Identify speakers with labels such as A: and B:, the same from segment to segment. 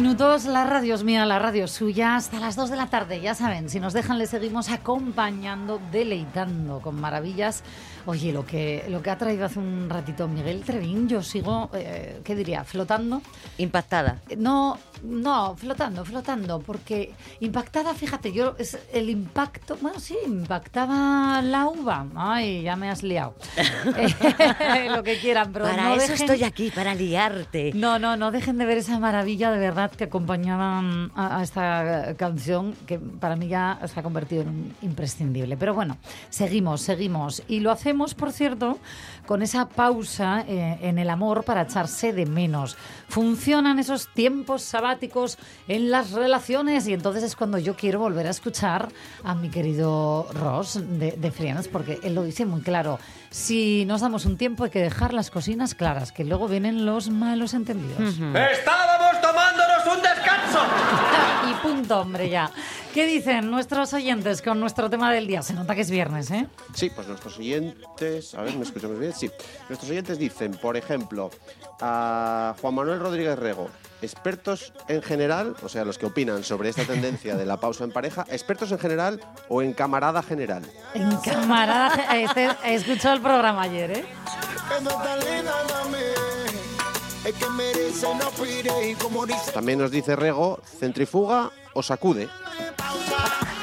A: Minutos, la radio es mía, la radio es suya, hasta las dos de la tarde, ya saben, si nos dejan le seguimos acompañando, deleitando con maravillas. Oye, lo que, lo que ha traído hace un ratito Miguel Trevín, yo sigo, eh, ¿qué diría? Flotando.
B: Impactada.
A: No, no, flotando, flotando, porque impactada, fíjate, yo es el impacto, bueno, sí, impactaba la uva. Ay, ya me has liado. Eh, lo que quieran, pero
B: Para
A: no
B: eso
A: dejen-
B: estoy aquí, para liarte.
A: no, no, no dejen de ver esa maravilla de verdad que acompañaban a, a esta canción que para mí ya se ha convertido en un imprescindible. Pero bueno, seguimos, seguimos. Y lo hacemos, por cierto, con esa pausa eh, en el amor para echarse de menos. Funcionan esos tiempos sabáticos en las relaciones y entonces es cuando yo quiero volver a escuchar a mi querido Ross de, de porque él lo dice muy claro. Si nos damos un tiempo hay que dejar las cocinas claras, que luego vienen los malos entendidos.
C: ¡Estábamos tomándonos un descanso!
A: Y punto, hombre, ya. ¿Qué dicen nuestros oyentes con nuestro tema del día? Se nota que es viernes, ¿eh?
D: Sí, pues nuestros oyentes, a ver, ¿me escuchamos bien? Sí. Nuestros oyentes dicen, por ejemplo, a Juan Manuel Rodríguez Rego, expertos en general, o sea, los que opinan sobre esta tendencia de la pausa en pareja, expertos en general o en camarada general.
A: En camarada, este, he escuchado el programa ayer, ¿eh?
D: También nos dice Rego, centrifuga o sacude.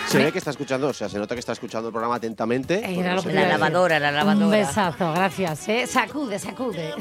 D: Se ve que está escuchando, o sea, se nota que está escuchando el programa atentamente.
A: Era
D: porque
A: lo
D: no
A: que
D: se
A: iba a
D: ve.
A: decir.
B: lavadora, la lavadora.
A: Un besazo, gracias, ¿eh? Sacude, sacude.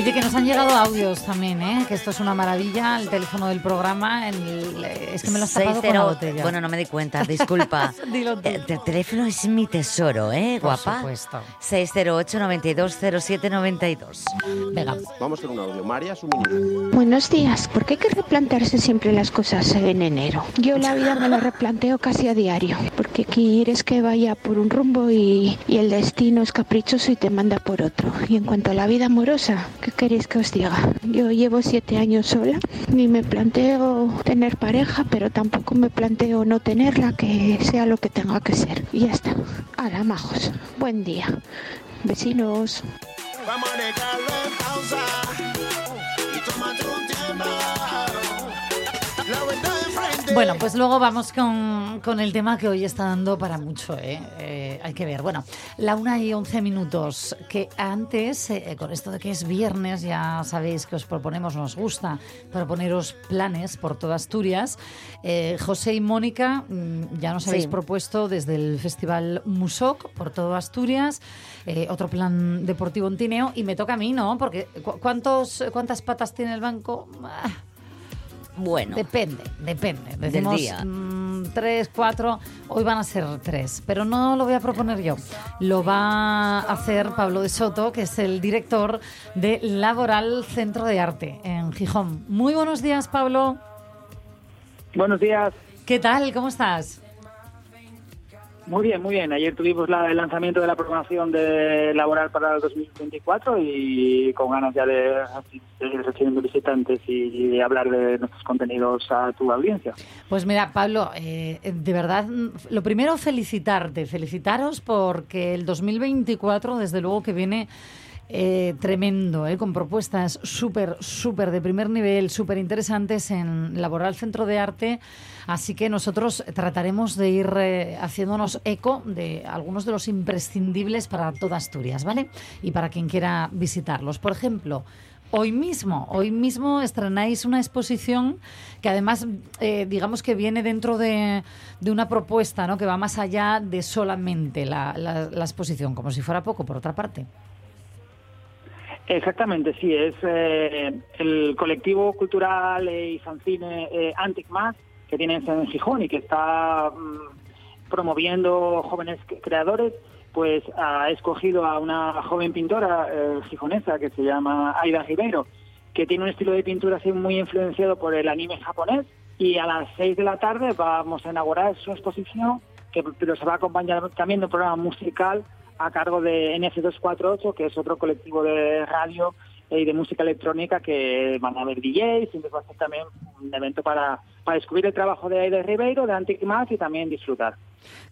A: Oye, que nos han llegado audios también, ¿eh? Que esto es una maravilla, el teléfono del programa, en el- es que me lo has tapado con la
B: 60
A: botella.
B: Bueno, no me di cuenta, disculpa.
A: Dilo tú.
B: Eh, El teléfono es mi tesoro, ¿eh,
A: Por
B: guapa?
A: supuesto.
B: 608 92 07 92.
A: Venga.
D: Vamos con un audio. María Suminira.
E: Buenos días. ¿Por qué hay que replantearse siempre las cosas en enero? Yo la vida me la replanteo casi a diario, porque quieres que vaya por un rumbo y, y el destino es caprichoso y te manda por otro. Y en cuanto a la vida amorosa, ¿qué queréis que os diga? Yo llevo siete años sola y me planteo tener pareja, pero tampoco me planteo no tenerla, que sea lo que tenga que ser. Y ya está. Hala, majos. Buen día. Vecinos.
A: Bueno, pues luego vamos con, con el tema que hoy está dando para mucho, ¿eh? Eh, hay que ver. Bueno, la una y once minutos, que antes, eh, con esto de que es viernes, ya sabéis que os proponemos, nos gusta proponeros planes por toda Asturias. Eh, José y Mónica, mm, ya nos habéis
B: Sí.
A: propuesto desde el Festival Musoc por todo Asturias, eh, otro plan deportivo en Tineo, y me toca a mí, ¿no? Porque ¿cu- ¿cuántos, ¿cuántas patas tiene el banco? Ah,
B: Bueno,
A: Depende, depende. Decimos
B: día.
A: mm, tres, cuatro, hoy van a ser tres, pero no lo voy a proponer yo. Lo va a hacer Pablo de Soto, que es el director de Laboral Centro de Arte en Gijón. Muy buenos días, Pablo.
F: Buenos días.
A: ¿Qué tal? ¿Cómo estás?
F: Muy bien, muy bien. Ayer tuvimos la- el lanzamiento de la programación de laboral para el 2024 y con ganas ya de seguir recibiendo visitantes y de hablar de nuestros contenidos a tu audiencia.
A: Pues mira, Pablo, eh, de verdad, lo primero felicitarte, felicitaros porque el 2024, desde luego que viene eh, tremendo, eh, con propuestas súper, súper de primer nivel, súper interesantes en Laboral Centro de Arte. Así que nosotros trataremos de ir eh, haciéndonos eco de algunos de los imprescindibles para toda Asturias, ¿vale? Y para quien quiera visitarlos. Por ejemplo, hoy mismo. Hoy mismo estrenáis una exposición que además, eh, digamos que viene dentro de, una propuesta ¿no? que va más allá de solamente la, la- la exposición, como si fuera poco, por otra parte.
F: Exactamente, sí, es eh, el colectivo cultural eh, y fanzine eh, Antic Más, que tiene en Gijón y que está mm, promoviendo jóvenes creadores, pues ha escogido a una joven pintora eh, gijonesa que se llama Aida Ribeiro, que tiene un estilo de pintura así muy influenciado por el anime japonés y a las seis de la tarde vamos a inaugurar su exposición que pero se va a acompañar también de un programa musical a cargo de NF248, que es otro colectivo de radio y de música electrónica que van a haber DJs, y va a ser también un evento para, para descubrir el trabajo de Aida Ribeiro, de Antic y también disfrutar.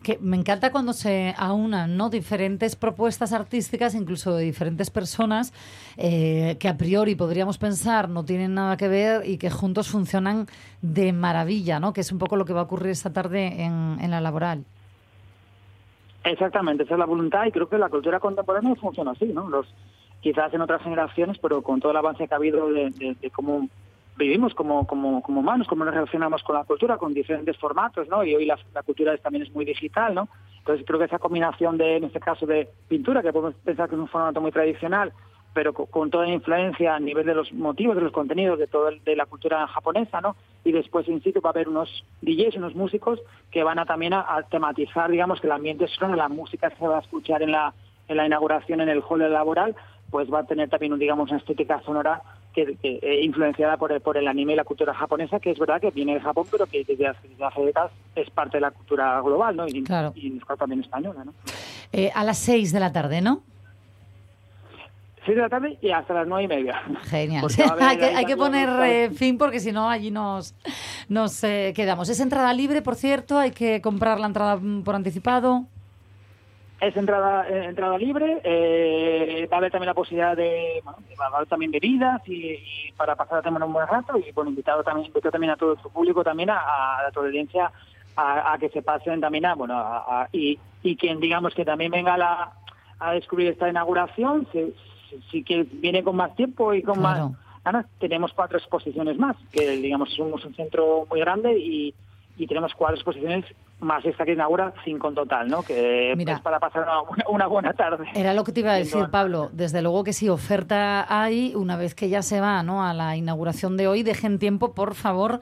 A: Que me encanta cuando se aunan ¿no? diferentes propuestas artísticas, incluso de diferentes personas, eh, que a priori podríamos pensar no tienen nada que ver y que juntos funcionan de maravilla, ¿no? que es un poco lo que va a ocurrir esta tarde en, en la laboral.
F: Exactamente, esa es la voluntad y creo que la cultura contemporánea funciona así, ¿no? Los, quizás en otras generaciones, pero con todo el avance que ha habido de, cómo vivimos como, como, como humanos, cómo nos relacionamos con la cultura, con diferentes formatos, ¿no? Y hoy la, cultura también es muy digital, ¿no? Entonces creo que esa combinación de, en este caso, de pintura, que podemos pensar que es un formato muy tradicional, pero co- con, toda la influencia a nivel de los motivos, de los contenidos, de toda de la cultura japonesa, ¿no? Y después, in situ, va a haber unos DJs, unos músicos que van a también a, a tematizar, digamos, que el ambiente sonoro, la música que se va a escuchar en la, en la inauguración en el hall laboral, pues va a tener también, un, digamos, una estética sonora que, que, eh, influenciada por el, por el anime y la cultura japonesa, que es verdad que viene de Japón, pero que desde hace, desde hace décadas es parte de la cultura global, ¿no? Y,
A: Claro.
F: y caso también española, ¿no?
A: Eh, a las seis de la tarde, ¿no?
F: Seis de la tarde y hasta las nueve y media.
A: Genial. Hay, que, hay que poner eh, fin porque si no allí nos, nos eh, quedamos. Es entrada libre, por cierto, hay que comprar la entrada mm, por anticipado.
F: Es entrada eh, entrada libre, eh, va a haber también la posibilidad de, bueno, va a haber también bebidas y, y para pasar también un buen rato y bueno, invitado también, invito también a todo su público también a, a la audiencia a, a que se pasen también a, bueno, a- a- y, y quien digamos que también venga a, la, a descubrir esta inauguración, si, si, si que viene con más tiempo y con
A: Claro.
F: más ganas, tenemos cuatro exposiciones más, que digamos somos un centro muy grande y, y tenemos cuatro exposiciones más esta que inaugura cinco en total, ¿no? Que
A: Mira.
F: es para pasar una, una buena tarde.
A: Era lo que te iba a decir, Pablo. Desde luego que sí, oferta hay. Una vez que ya se va ¿no? a la inauguración de hoy, dejen tiempo, por favor,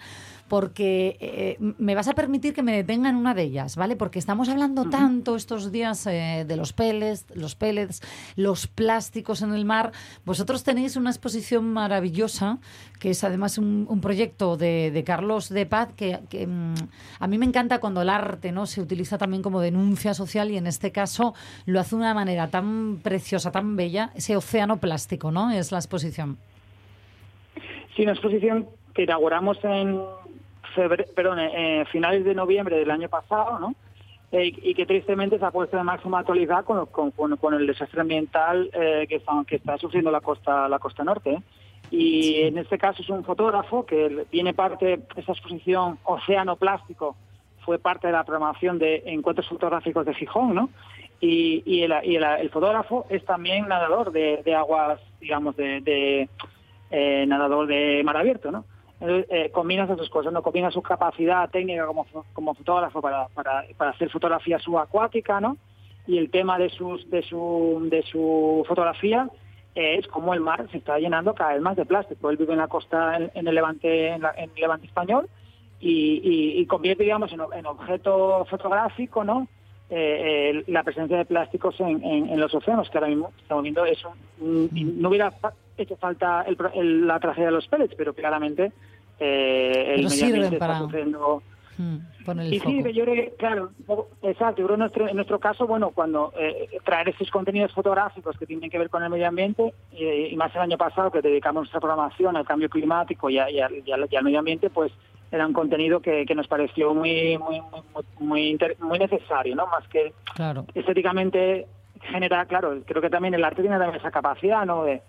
A: porque eh, me vas a permitir que me detenga en una de ellas, ¿vale? Porque estamos hablando tanto estos días eh, de los pellets, los pellets, los plásticos en el mar. Vosotros tenéis una exposición maravillosa, que es además un, un proyecto de, de Carlos de Paz, que, que, mm, a mí me encanta cuando el arte no se utiliza también como denuncia social y en este caso lo hace de una manera tan preciosa, tan bella, ese océano plástico, ¿no? Es la exposición.
F: Sí, una exposición que inauguramos en febre- perdón, eh, finales de noviembre del año pasado, ¿no? Eh, y que tristemente se ha puesto de máxima actualidad con, con, con- con el desastre ambiental eh, que, está, que está sufriendo la costa la costa norte. ¿eh? Y en este caso es un fotógrafo que viene parte, esta exposición Océano Plástico fue parte de la programación de encuentros fotográficos de Gijón, ¿no? Y, y, el, y el- el fotógrafo es también nadador de, de aguas, digamos, de, de, eh, nadador de mar abierto, ¿no? Eh, combina esas dos cosas, ¿no? Combina su capacidad técnica como, como fotógrafo para, para, para hacer fotografía subacuática, ¿no? Y el tema de, sus, de, su, de su fotografía es cómo el mar se está llenando cada vez más de plástico. Él vive en la costa, en, en el Levante, en, la- en el Levante español, y, y- y convierte, digamos, en, en objeto fotográfico, ¿no? Eh, eh, la presencia de plásticos en, en- en los océanos, que ahora mismo estamos viendo eso. Mm, No hubiera hecho falta el el- la tragedia de los pellets, pero claramente eh, el
A: Pero
F: medio ambiente
A: para-
F: está sufriendo
A: Mm, el
F: y
A: foco.
F: sí, yo creo que, claro, exacto. Yo creo en nuestro, en nuestro caso, bueno, cuando eh, traer estos contenidos fotográficos que tienen que ver con el medio ambiente, eh, y más el año pasado que dedicamos nuestra programación al cambio climático y, a- y al, y al- y al medio ambiente, pues era un contenido que, que nos pareció muy muy muy, muy, inter- muy necesario, ¿no? Más que
A: Claro.
F: estéticamente genera, claro, creo que también el arte tiene también esa capacidad, ¿no? De-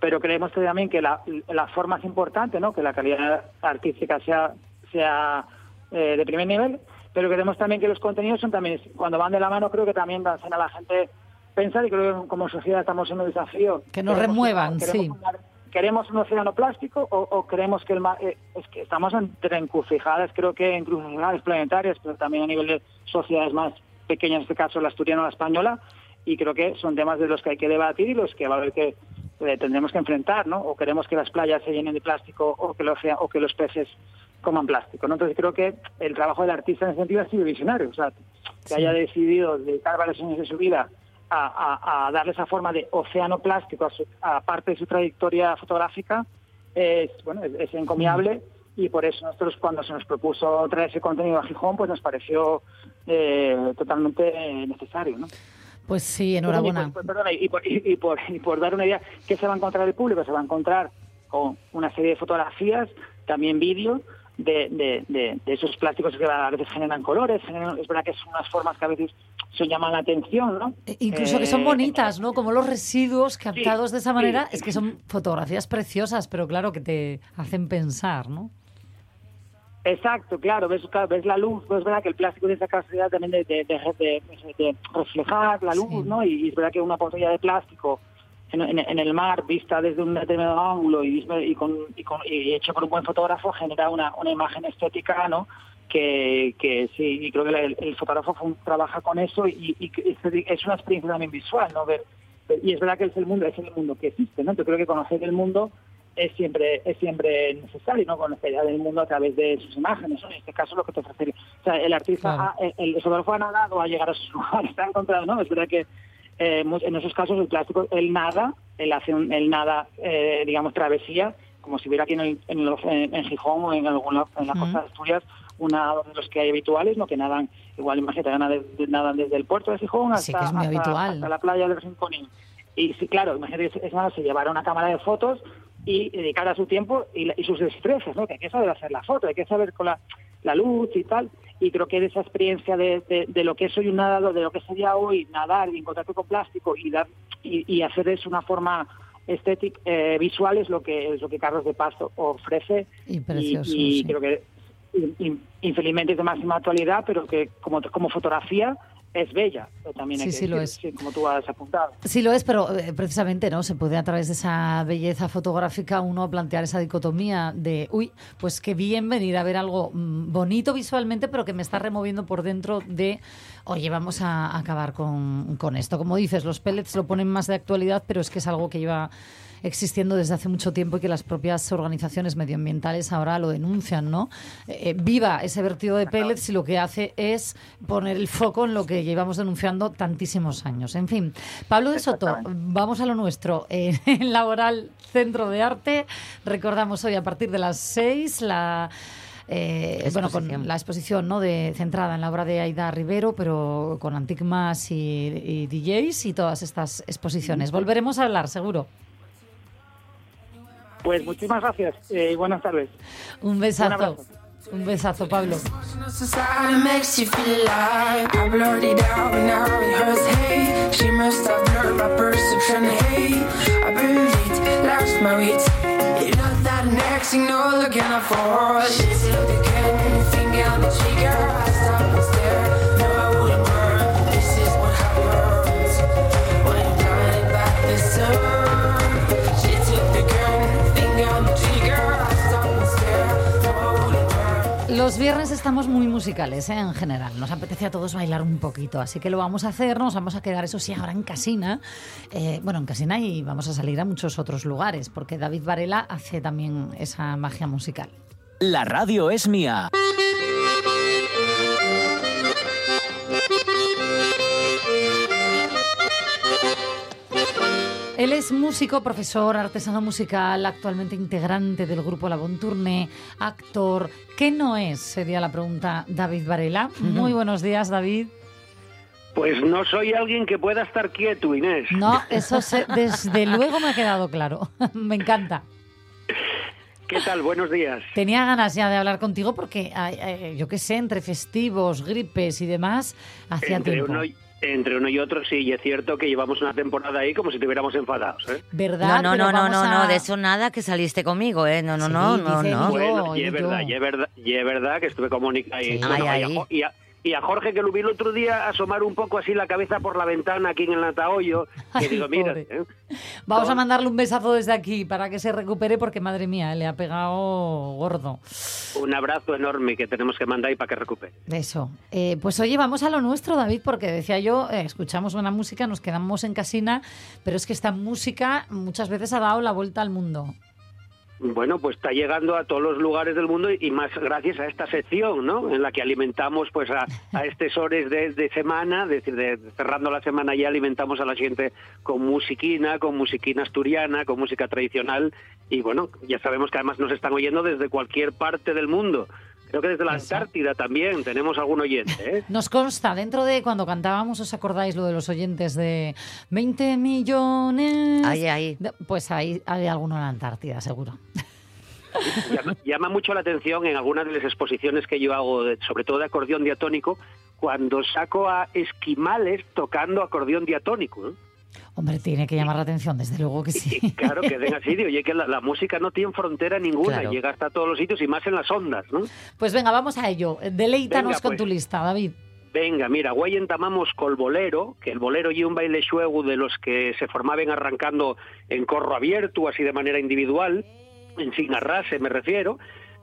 F: pero creemos también que la, la forma es importante, ¿no? Que la calidad artística sea sea eh, de primer nivel, pero creemos también que los contenidos son también, cuando van de la mano, creo que también hacen a la gente pensar y creo que como sociedad estamos en un desafío.
A: Que nos
F: Queremos-
A: remuevan,
F: queremos
A: sí.
F: ¿Queremos un océano plástico o, o creemos que el mar... eh, es que estamos entre encrucijadas, creo que encrucijadas planetarias, pero también a nivel de sociedades más pequeñas, en este caso la asturiana o la española, y creo que son temas de los que hay que debatir y los que va a haber que eh, tendremos que enfrentar, ¿no? O queremos que las playas se llenen de plástico o que, ocea- o que los peces coman plástico, ¿no? Entonces creo que el trabajo del artista en ese sentido ha sido visionario, o sea, que haya decidido dedicar varios años de su vida a, a- a darle esa forma de océano plástico a, su- a parte de su trayectoria fotográfica es, bueno, es, es encomiable y por eso nosotros cuando se nos propuso traer ese contenido a Gijón, pues nos pareció eh, totalmente necesario, ¿no?
A: Pues sí, enhorabuena.
F: Y, perdona, y por, y- por- y por dar una idea, ¿qué se va a encontrar el público? Se va a encontrar con una serie de fotografías, también vídeo, de, de- de- de esos plásticos que a veces generan colores, generan- es verdad que son unas formas que a veces se llaman la atención, ¿no?
A: E- Incluso que son
F: Eh,
A: bonitas, ¿no? Como los residuos captados de esa
F: sí.
A: manera, es que son fotografías preciosas, pero claro que te hacen pensar, ¿no?
F: Exacto, claro, ves, ves la luz, pues es verdad que el plástico tiene esa capacidad también de, de- de- de- de reflejar la luz,
A: Sí.
F: ¿no? Y, y es verdad que una botella de plástico en, en- en el mar vista desde un determinado ángulo y, y, con, y, con- y hecho por un buen fotógrafo genera una, una imagen estética, ¿no? Que, que sí, y creo que el, el fotógrafo fue trabaja con eso y, es, una experiencia también visual, ¿no? Ver- y es verdad que es el mundo, es el mundo que existe, ¿no? Yo creo que conocer el mundo es siempre es siempre necesario no conocer del mundo a través de sus imágenes ¿no? en este caso lo que te ofrece o sea el artista
A: Claro.
F: ha- el, el fotógrafo ha nadado a llegar a sus lugares ha encontrado no es verdad que eh, en esos casos el plástico él nada él hace un, él nada eh, digamos travesía como si hubiera aquí en, el- en, los- en- en Gijón o en alguna en la costa de Asturias una de los que hay habituales no que nadan igual imagínate nadan desde, nadan desde el puerto de Gijón hasta,
A: Sí, es
F: hasta- la playa del Rincón y sí, claro, imagínate que es más, se llevara una cámara de fotos y dedicara su tiempo y, y sus destrezas, ¿no? Que hay que saber hacer la foto, hay que saber con la, la luz y tal. Y creo que de esa experiencia de, de, de lo que es hoy un nadador, de lo que sería hoy nadar y encontrarte con plástico y dar y, y hacer eso una forma estética, eh, visual es lo que es lo que Carlos de Pasto ofrece
A: Y precioso,
F: y,
A: sí.
F: creo que in- in- infelizmente es de máxima actualidad, pero que como, como fotografía es bella. pero También hay
A: Sí,
F: que
A: sí lo
F: decir,
A: es.
F: sí, como tú has apuntado.
A: Sí lo es, pero eh, precisamente no se puede a través de esa belleza fotográfica uno plantear esa dicotomía de, uy, pues qué bien venir a ver algo mm, bonito visualmente, pero que me está removiendo por dentro de, oye, vamos a acabar con, con esto. Como dices, los pellets lo ponen más de actualidad, pero es que es algo que lleva existiendo desde hace mucho tiempo y que las propias organizaciones medioambientales ahora lo denuncian, ¿no? Eh, viva ese vertido de pellets y lo que hace es poner el foco en lo que llevamos denunciando tantísimos años. En fin, Pablo de Soto, vamos a lo nuestro. En el Laboral Centro de Arte, recordamos hoy a partir de las seis la... eh, bueno, con
B: Exposición.
A: la exposición ¿no? de, centrada en la obra de Aida Rivero, pero con Antigmas y, y DJs y todas estas exposiciones. Volveremos a hablar, seguro.
F: Pues muchísimas gracias eh, y buenas tardes.
A: Un
F: Un
A: besazo.
F: abrazo.
A: Un besazo, Pablo.
G: Society
A: Los viernes estamos muy musicales ¿eh? en general. Nos apetece a todos bailar un poquito, así que lo vamos a hacer. Nos vamos a quedar, eso sí, ahora en Casina. Eh, bueno, en Casina y vamos a salir a muchos otros lugares, porque David Varela hace también esa magia musical.
H: La radio es mía.
A: Él es músico, profesor, artesano musical, actualmente integrante del grupo La Bon Tournée, actor. ¿Qué no es? Sería la pregunta David Varela. Muy buenos días, David.
I: Pues no soy alguien que pueda estar quieto, Inés.
A: No, eso se- desde luego me ha quedado claro. me encanta.
I: ¿Qué tal? Buenos días.
A: Tenía ganas ya de hablar contigo porque, ay, yo qué sé, entre festivos, gripes y demás, hacía
I: Entre
A: tiempo.
I: uno, y, entre uno y otro, sí, y es cierto que llevamos una temporada ahí como si estuviéramos enfadados. ¿eh?
A: ¿Verdad?
B: No, no,
A: Pero
B: no, no, no,
A: a-
B: no, de eso nada que saliste conmigo, ¿eh? No, no,
A: Sí,
B: no, no, no.
A: Yo,
I: Bueno, y es verdad, y es verdad, y es verdad que estuve con Mónica y,
A: Sí.
I: bueno,
B: Ay,
I: y a- y a Jorge que lo vi el otro día asomar un poco así la cabeza por la ventana aquí en el Natahoyo, que digo, mira. ¿eh?
A: Vamos a mandarle un besazo desde aquí para que se recupere porque, madre mía, le ha pegado gordo.
I: un abrazo enorme que tenemos que mandar y para que recupere.
A: Eso. Eh, pues oye, vamos a lo nuestro, David, porque decía yo, eh, escuchamos buena música, nos quedamos en casina, pero es que esta música muchas veces ha dado la vuelta al mundo.
I: Bueno, pues está llegando a todos los lugares del mundo y más gracias a esta sección, ¿no? En la que alimentamos pues a, a estos horas de, de semana, decir, de, cerrando la semana ya alimentamos a la gente con musiquina, con musiquina asturiana, con música tradicional y bueno, ya sabemos que además nos están oyendo desde cualquier parte del mundo. Creo que desde la
A: Eso.
I: Antártida también tenemos algún oyente, ¿eh?
A: Nos consta, dentro de cuando cantábamos, ¿os acordáis lo de los oyentes de 20 millones?
B: Ahí, ahí.
A: Pues ahí hay alguno en la Antártida, seguro.
I: llama, llama mucho la atención en algunas de las exposiciones que yo hago, de- sobre todo de acordeón diatónico, cuando saco a esquimales tocando acordeón diatónico. ¿eh?
A: Hombre, tiene que llamar la atención, desde luego que sí.
I: Y claro, que den así, oye, que la, la música no tiene frontera ninguna,
A: Claro.
I: llega hasta todos los sitios y más en las ondas, ¿no?
A: Pues venga, vamos a ello. Deleítanos
I: Venga,
A: con
I: pues.
A: tu lista, David.
I: Venga, mira, guay entamamos col bolero, que el bolero y un baile xuego de los que se formaban arrancando en corro abierto, así de manera individual, en sin arrase me refiero,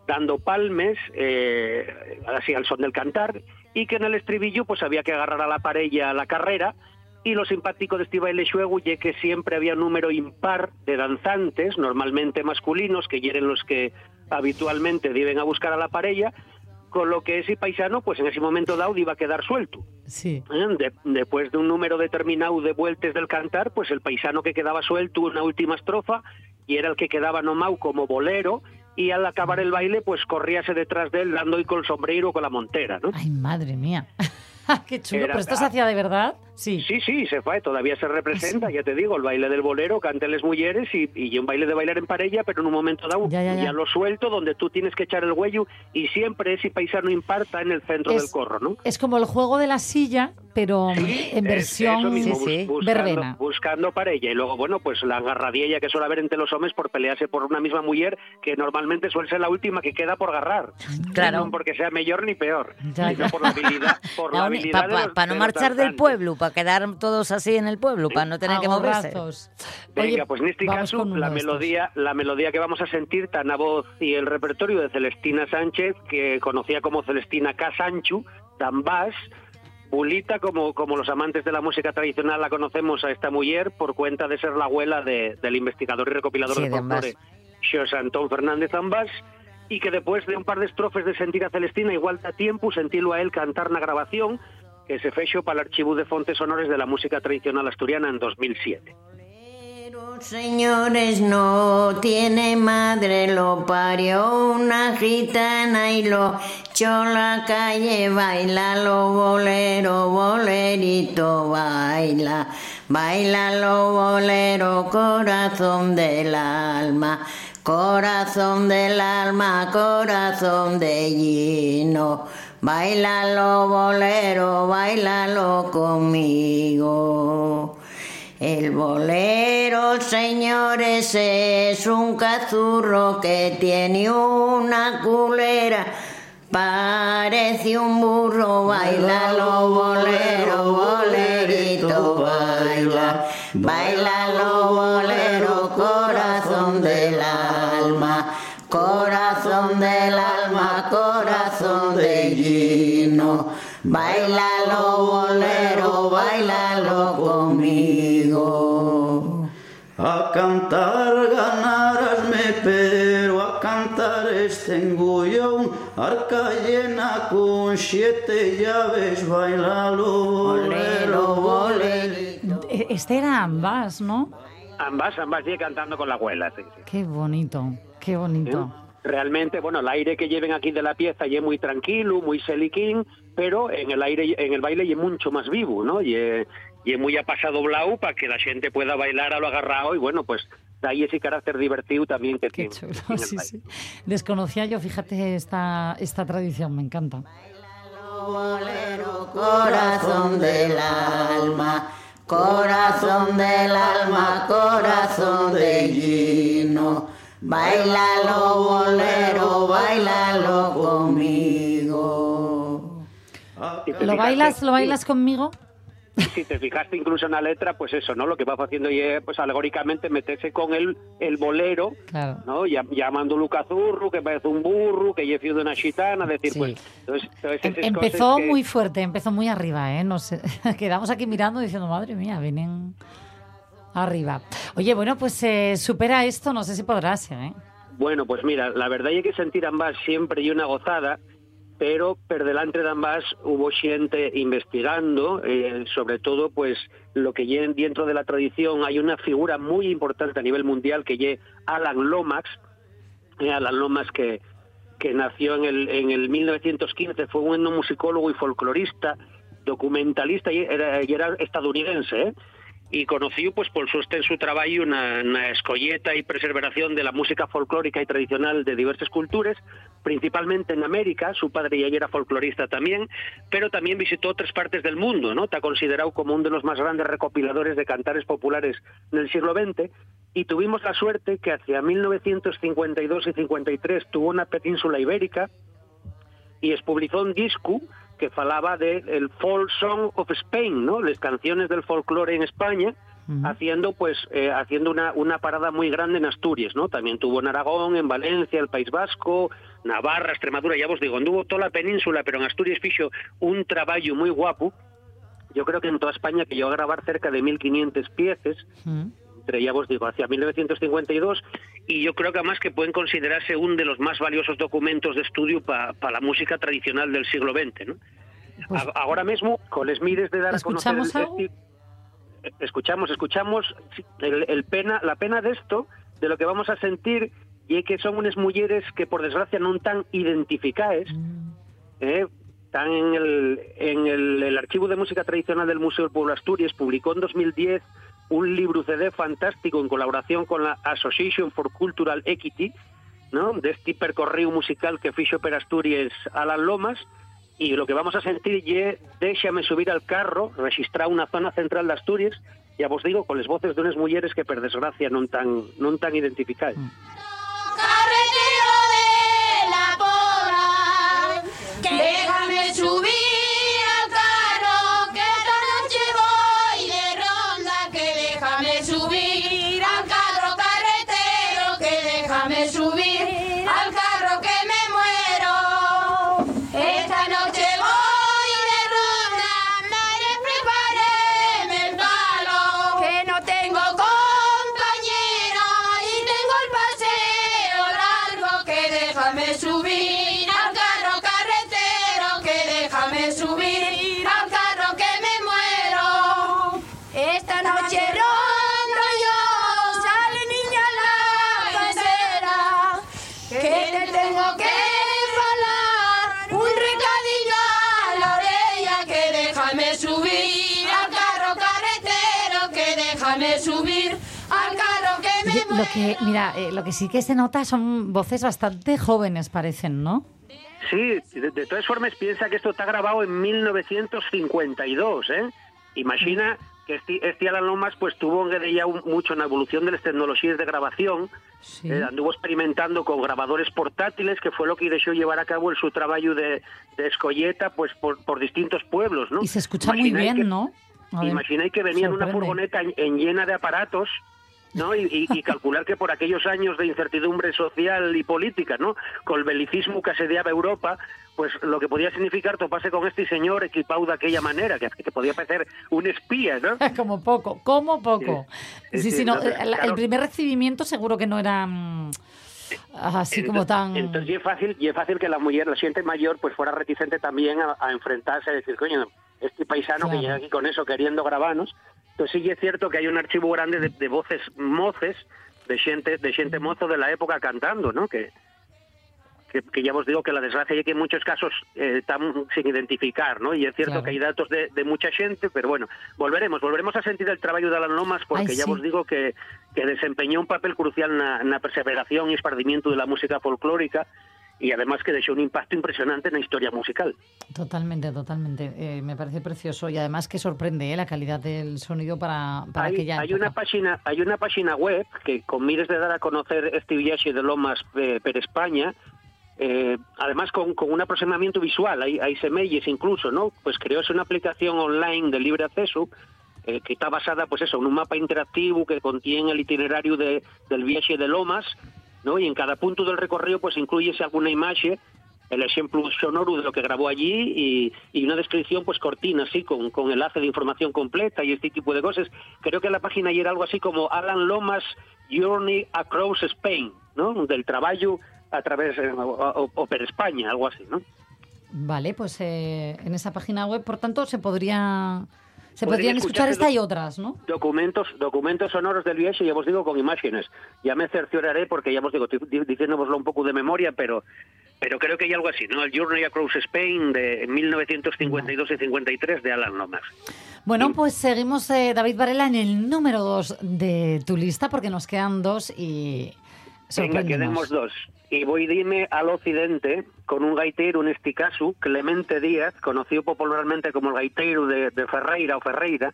I: dando palmes, eh, así al son del cantar, y que en el estribillo pues había que agarrar a la parella a la carrera, y lo simpático de este baile xuego ye que siempre había un número impar de danzantes, normalmente masculinos, que hieren los que habitualmente deben a buscar a la parella, con lo que ese paisano, pues en ese momento dado iba a quedar suelto.
A: Sí.
I: ¿eh? De- después de un número determinado de vueltas del cantar, pues el paisano que quedaba suelto una última estrofa y era el que quedaba nomau como bolero y al acabar el baile, pues corríase detrás de él dando y con el sombrero o con la montera, ¿no?
A: Ay, madre mía. Qué chulo.
I: Era-
A: ¿Pero esto se hacía de verdad? Sí.
I: Sí, sí, se fue, todavía se representa, ya te digo, el baile del bolero, canteles mujeres y, y un baile de bailar en parella, pero en un momento dado
A: Ya, ya, ya.
I: lo suelto, donde tú tienes que echar el huello y siempre ese paisano imparta en el centro
A: Es-
I: del corro, ¿no?
A: Es como el juego de la silla, pero en
I: Es-
A: versión
I: eso mismo, bus- buscando,
A: verbena.
I: buscando parella. Y luego, bueno, pues la agarradiella que suele haber entre los hombres por pelearse por una misma mujer, que normalmente suele ser la última que queda por agarrar.
B: Claro.
I: No porque sea mejor ni peor,
A: Ya,
I: sino
A: ya.
I: por la habilidad,
B: Para no
I: de los
B: marchar del pueblo, para quedar todos así en el pueblo, para no tener que moverse.
I: Venga,
A: Oye,
I: pues en este caso la melodía, la melodía que vamos a sentir tan a voz y el repertorio de Celestina Sánchez, que conocía como Celestina K. Sanchu, tan bass, Bulita, como, como los amantes de la música tradicional la conocemos a esta mujer por cuenta de ser la abuela de- del investigador y recopilador
B: Sí,
I: de folclore Antón Fernández Ambás y que después de un par de estrofes de sentir a Celestina igual da tiempo sentirlo a él cantar na grabación que se fechó para el archivo de fontes sonores de la música tradicional asturiana en 2007.
J: Señores, no tiene madre, lo parió una gitana y lo echó la calle, baila lo bolero, bolerito, baila, baila lo bolero, corazón del alma, corazón del alma, corazón de lleno, baila lo bolero, bailalo conmigo. El bolero, señores, es un cazurro que tiene una culera. Parece un burro, baila lo bolero, bolerito, baila. Baila lo bolero, corazón del alma. Corazón del alma, corazón de lleno. Bailalo bolero, bailalo conmigo.
K: A cantar ganarasme, pero a cantar este engullón, arca llena con siete llaves, bailalo, bolero, bolerito.
A: E- Este era ambas, ¿no?
I: Ambas, ambas sigue cantando con la abuela. sí, sí.
A: Qué bonito, qué bonito.
I: Realmente, bueno, el aire que lleven aquí de la pieza y es muy tranquilo, muy seliquín, pero en el aire, en el baile y es mucho más vivo, ¿no? Y es, y es muy a pasado blau para que la gente pueda bailar a lo agarrado y bueno, pues de ahí ese carácter divertido también que
A: Qué
I: tiene.
A: chulo,
I: tiene
A: sí, sí. Desconocía yo, fíjate, esta, esta tradición, me encanta.
J: Bolero, corazón del alma, corazón del alma, corazón de lleno. Bailalo, bolero, bailalo conmigo.
I: Y
A: ¿Lo
I: fijaste-
A: bailas, lo bailas conmigo?
I: si te fijaste incluso en la letra, pues eso, ¿no? Lo que va haciendo es, pues alegóricamente meterse con el, el bolero,
A: Claro.
I: ¿no? Llamando Luca Zurru, que parece un burro, que es de una gitana, decir,
A: Sí.
I: pues... Entonces, entonces
A: Em, Empezó
I: cosas que-
A: muy fuerte, empezó muy arriba, ¿eh? No sé. Quedamos aquí mirando diciendo, madre mía, vienen arriba. Oye, bueno, pues eh, supera esto, no sé si podrás, ¿eh?
I: Bueno, pues mira, la verdad hay que sentir ambas siempre y una gozada, pero per delante de ambas hubo gente investigando, eh, sobre todo pues lo que lle- dentro de la tradición hay una figura muy importante a nivel mundial que es Alan Lomax, eh, Alan Lomax que, que nació en el, en el 1915, fue un musicólogo y folclorista, documentalista y era, y era estadounidense, ¿eh? y conoció pues por su en trabajo una, una escolleta y preservación de la música folclórica y tradicional de diversas culturas, principalmente en América, su padre ya era folclorista también, pero también visitó otras partes del mundo, ¿no? Está considerado como uno de los más grandes recopiladores de cantares populares del siglo XX y tuvimos la suerte que hacia 1952 y 53 tuvo una península ibérica y publicó un disco que falaba de el folk song of Spain, ¿no? Las canciones del folclore en España, haciendo pues eh, haciendo una, una parada muy grande en Asturias, ¿no? También tuvo en Aragón, en Valencia, el País Vasco, Navarra, Extremadura, ya os digo, anduvo toda la península, pero en Asturias fijo un trabajo muy guapo. Yo creo que en toda España que llegó a grabar cerca de 1500 piezas, entre ya os digo, hacia 1952, y yo creo que además que pueden considerarse uno de los más valiosos documentos de estudio para la música tradicional del siglo XX. ¿no? A- ahora mismo, con les mires de dar a conocer...
A: ¿Escuchamos
I: el- escuchamos, escuchamos el, el pena, la pena de esto, de lo que vamos a sentir, y es que son unas mujeres que por desgracia no tan identificadas, eh, están en, el, en el, el Archivo de Música Tradicional del Museo del Pueblo Asturias, publicó en 2010 un libro CD fantástico en colaboración con la Association for Cultural Equity, ¿no? de este percorrido musical que fichó per Asturias Alan Lomas, y lo que vamos a sentir es déxame subir al carro, registrar una zona central de Asturias, ya vos digo, con las voces de unas mujeres que per desgracia non tan, non tan identificadas.
G: Carretero de la porra, que déjame subir al carro, que esta noche voy de ronda, que déjame subir al carro carretero, que déjame subir
A: lo que, mira, eh, lo que sí que se nota son voces bastante jóvenes, parecen, ¿no?
I: Sí, de, de todas formas piensa que esto está grabado en 1952, ¿eh? Imagina que este, este Alan Lomas pues tuvo ya un- mucho en la evolución de las tecnologías de grabación, eh, anduvo experimentando con grabadores portátiles, que fue lo que dejó llevar a cabo el su trabajo de, de escolleta pues por, por distintos pueblos, ¿no?
A: Y se escucha muy bien,
I: que-
A: ¿no?
I: Imagináis que venía en una furgoneta en, en llena de aparatos, ¿no? Y, y- y calcular que por aquellos años de incertidumbre social y política, ¿no? Con el belicismo que asediaba Europa, pues lo que podía significar toparse con este señor equipado de aquella manera, que, que podía parecer un espía, ¿no?
A: como poco, como poco.
I: Sí,
A: Sí,
I: sí,
A: sí, no, el, primer recibimiento seguro que no era mm, así como tan...
I: Entonces, y es fácil, y es fácil que la mujer, la gente mayor, pues fuera reticente también a, a enfrentarse, a decir, coño, este paisano que llega aquí con eso queriendo grabarnos. Entonces sí es cierto que hay un archivo grande de, de voces moces, de gente, de gente mozo de la época cantando, ¿no? Que, que, que ya os digo que la desgracia es que en muchos casos eh, están sin identificar, ¿no? Y es cierto
A: Claro.
I: que hay datos de, de mucha gente, pero bueno, volveremos, volveremos a sentir el trabajo de Alan Lomas porque
A: Ay,
I: ya
A: sí.
I: os digo que, que desempeñó un papel crucial en la perseveración y esparcimiento de la música folclórica y además que dejó un impacto impresionante en la historia musical.
A: Totalmente, totalmente. Eh, me parece precioso y además que sorprende eh, la calidad del sonido para, para
I: hay,
A: aquella
I: hay
A: época.
I: una página hay una página web que con mires de dar a conocer este viaje de Lomas eh, per España eh, además con, con, un aproximamiento visual, hay, hay semelles incluso, ¿no? Pues creóse una aplicación online de libre acceso eh, que está basada, pues eso, en un mapa interactivo que contiene el itinerario de, del viaje de Lomas, Y en cada punto del recorrido, pues incluyese alguna imagen el ejemplo sonoro de lo que grabó allí y, y, una descripción pues cortina así con, con enlace de información completa y este tipo de cosas creo que la página ayer era algo así como Alan Lomas Journey Across Spain ¿no? del trabajo a través eh, o, o, España algo así ¿no?
A: Vale pues eh, en esa página web por tanto se podría se podrían escuchar esta y otras, ¿no?
I: Documentos, documentos sonoros del viaje, ya os digo, con imágenes. Ya me cercioraré porque ya os digo, estoy diciéndoslo un poco de memoria, pero pero creo que hay algo así, ¿no? El Journey Across Spain de 1952 y 53 de Alan Lomas.
A: Bueno, pues seguimos, eh, David Varela, en el número dos de tu lista, porque nos quedan dos y
I: Venga, quedemos dos. Y voy a irme al occidente con un gaitero, un esticasu, Clemente Díaz, conocido popularmente como el gaitero de, de Ferreira o Ferreira,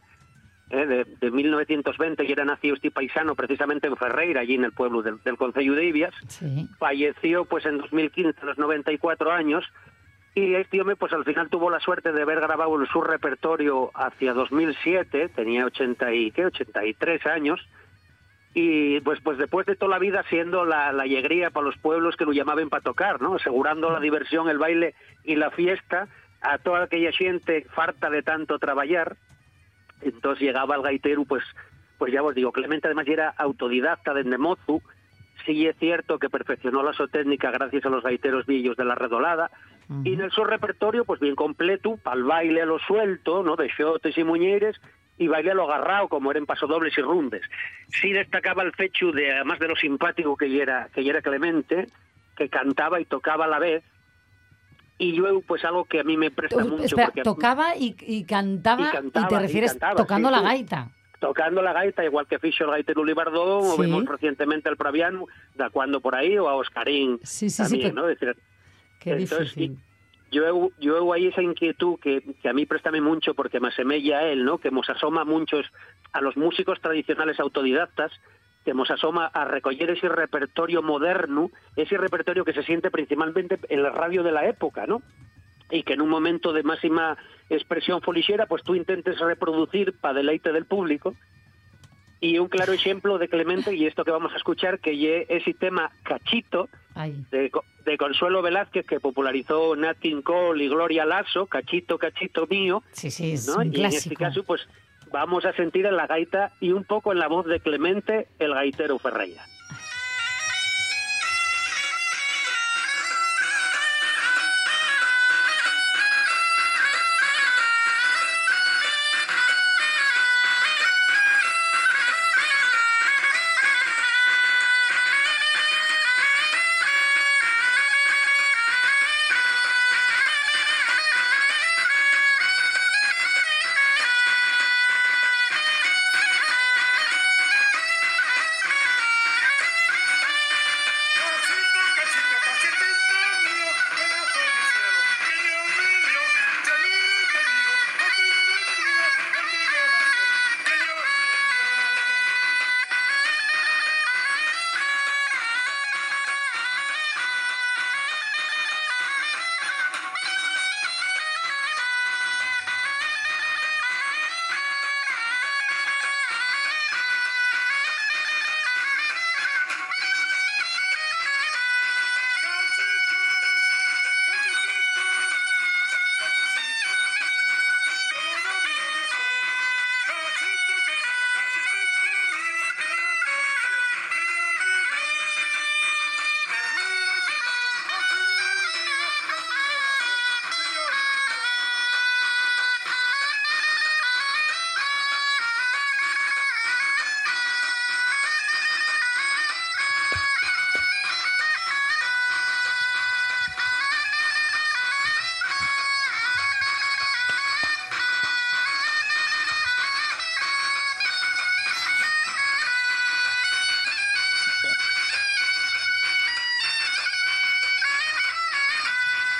I: eh, de, de, 1920, y era nacido este paisano precisamente en Ferreira, allí en el pueblo del, del Concello de Ibias.
A: Sí.
I: Falleció pues en 2015, a los 94 años, y este hombre pues al final tuvo la suerte de haber grabado en su repertorio hacia 2007, tenía 80 y, ¿qué? 83 años, y pues pues después de toda la vida siendo la, la alegría para los pueblos que lo llamaban para tocar, ¿no? Asegurando la diversión, el baile y la fiesta a toda aquella gente farta de tanto trabajar. Entonces llegaba el gaitero, pues pues ya os digo, Clemente además era autodidacta de Nemozu, sí es cierto que perfeccionó la técnica gracias a los gaiteros villos de la redolada, uh -huh. y en el su repertorio, pues bien completo, para el baile a lo suelto, ¿no? De xotes y muñeres, y baile a lo agarrado, como eran pasodobles y rundes. Sí destacaba el fecho de, además de lo simpático que era, que era Clemente, que cantaba y tocaba a la vez, y yo pues algo que a mí me presta mucho.
A: Espera,
I: porque
A: tocaba y, y, cantaba, y, cantaba, y te refieres
I: y cantaba,
A: tocando
I: sí,
A: la
I: sí.
A: gaita.
I: Tocando la gaita, igual que Fischer el gaitero Libardón,
A: Sí.
I: o vemos recientemente al Praviano, da cuando por ahí, o a Oscarín
A: Sí, sí, sí,
I: también,
A: pero-
I: ¿no? Decir,
A: Qué
I: entonces,
A: difícil.
I: Yo yo aí esa inquietud que, que a mí préstame mucho porque me asemella a él, ¿no? Que nos asoma muchos a los músicos tradicionales autodidactas, que nos asoma a recoger ese repertorio moderno, ese repertorio que se siente principalmente en la radio de la época, ¿no? Y que en un momento de máxima expresión folichera, pues tú intentes reproducir para deleite del público. Y un claro ejemplo de Clemente, y esto que vamos a escuchar, que ye ese tema Cachito, de, Co- de Consuelo Velázquez que popularizó Nat King Cole y Gloria Lasso, Cachito, Cachito mío,
A: Sí, sí, es
I: ¿no?
A: un
I: Y en este
A: clásico.
I: caso, pues vamos a sentir en la gaita y un poco en la voz de Clemente, el gaitero Ferreira.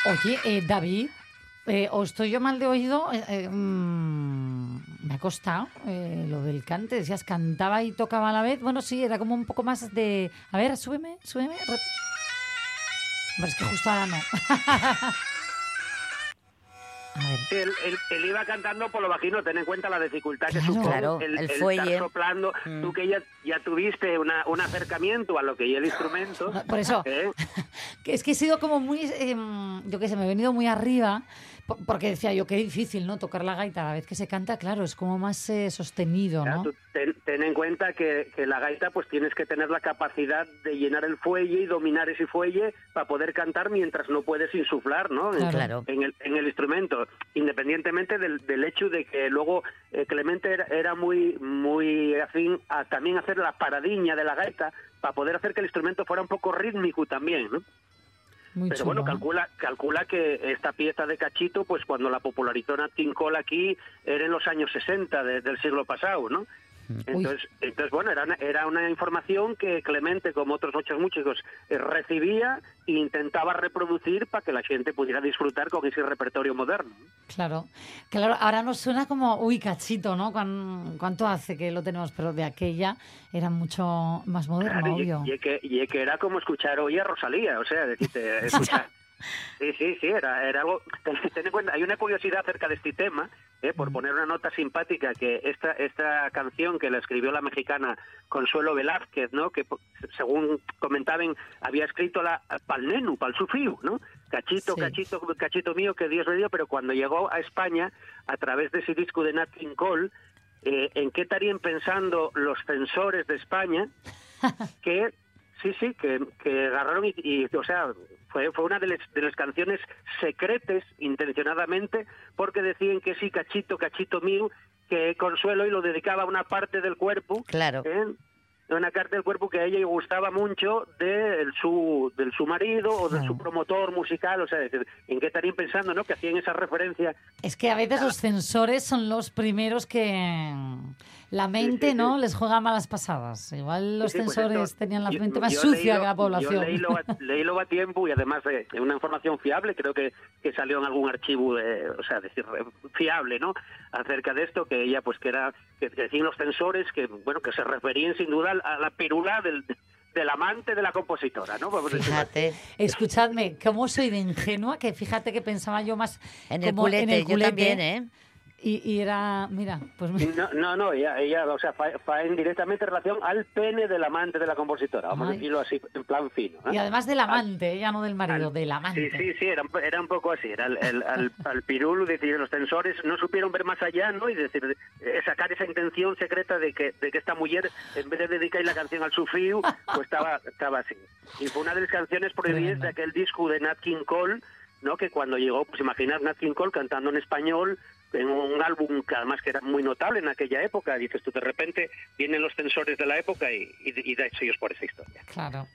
A: Oye, eh, David, eh, ¿o estoy yo mal de oído? Eh, eh, mm, me ha costado eh, lo del cante. Decías, cantaba y tocaba a la vez. Bueno, sí, era como un poco más de... A ver, súbeme, súbeme. Hombre, es que justo ahora no.
I: Él, él- él iba cantando por lo bajino, ten en cuenta la dificultad que
A: Claro.
I: supone
B: Claro,
I: el,
B: el
I: el
B: fuelle.
I: estar soplando.
A: Mm.
I: Tú que ya, ya tuviste una, un acercamiento a lo que es el instrumento.
A: Por eso,
I: ¿eh?
A: que es que he sido como muy, em, yo qué sé, me he venido muy arriba, porque decía yo, qué difícil, ¿no? Tocar la gaita a la vez que se canta, claro, es como más eh, sostenido,
I: Ya,
A: ¿no?
I: tú ten, ten en cuenta que, que la gaita pues tienes que tener la capacidad de llenar el fuelle y dominar ese fuelle para poder cantar mientras no puedes insuflar ¿no? En-
B: Claro.
I: En, el, en el instrumento, independientemente del, del hecho de que luego eh, Clemente era, era muy muy afín a también hacer la paradiña de la gaita para poder hacer que el instrumento fuera un poco rítmico también, ¿no?
A: Muy
I: Pero
A: chulo,
I: bueno, calcula, calcula que esta pieza de Cachito, pues cuando la popularizó Nat King Cole aquí, era en los años 60 de- del siglo pasado, ¿no? Entonces, entonces bueno, era una, era una información que Clemente, como otros muchos músicos, eh, recibía e intentaba reproducir para que la gente pudiera disfrutar con ese repertorio moderno.
A: Claro, claro, ahora nos suena como, uy, cachito, ¿no? ¿Cuán- ¿Cuánto hace que lo tenemos? Pero de aquella era mucho más moderno,
I: Claro, y,
A: obvio.
I: y que, y que era como escuchar hoy a Rosalía, o sea, decirte, escuchar. Sí, sí, sí, era, era algo. Ten, ten en cuenta, hay una curiosidad acerca de este tema, eh, por poner una nota simpática, que esta, esta canción que la escribió la mexicana Consuelo Velázquez, ¿no? Que según comentaban, había escrito la pal nenu, pal sufriu, ¿no? Cachito,
A: Sí.
I: cachito, cachito mío, que Dios le dio, pero cuando llegó a España, a través de ese disco de Nat King Cole, eh, ¿en qué estarían pensando los censores de España? que sí, sí, que, que agarraron y, y, o sea, fue, fue una de las, de las canciones secretes intencionadamente porque decían que sí, cachito, cachito mío, que Consuelo y lo dedicaba a una parte del cuerpo.
B: Claro.
I: ¿eh? una parte del cuerpo que a ella le gustaba mucho de su, del su marido o de su promotor musical, o sea, ¿en qué estarían pensando, no? Que hacían esa referencia
A: Es que a veces los censores son los primeros que la mente, ¿no? Les juega malas pasadas. Igual los
I: pues
A: censores
I: esto-
A: tenían la
I: yo-
A: mente más sucia que la población.
I: Yo leílo a, leílo a tiempo y además eh, una información fiable, creo que, que salió en algún archivo, de, o sea, decir, eh, fiable, ¿no? Acerca de esto, que ella, pues que era, que, que decían los censores que, bueno, que se referían sin duda a la pirula del, del amante de la compositora, ¿no? Vamos a decir,
B: Fíjate.
A: Escuchadme, ¿cómo soy de ingenua? Que fíjate que pensaba yo más
B: En el
A: como en
B: culete,
A: el
B: yo
A: culete.
B: también, ¿eh?
A: Y, y era, mira, pues
I: No, no, no, ella, ella o sea, fa, fa en directamente relación al pene del amante de la compositora, vamos a
A: Ay.
I: decirlo así, en plan fino.
A: y además del amante, ya no del marido, del amante.
I: Sí, sí, sí, era, era un poco así. Era el, el- al, al pirul, decir, los censores no supieron ver más allá, ¿no? Y decir, eh, sacar esa intención secreta de que, de que esta mujer, en vez de dedicar la canción al sufriu, pues estaba, estaba así. Y fue una de las canciones prohibidas de aquel disco de Nat King Cole, ¿no? Que cuando llegó, pues imaginar Nat King Cole cantando en español, en un álbum que además que era muy notable en aquella época. Dices tú, de repente vienen los censores de la época y, y, y da ellos por esa historia.
A: Claro.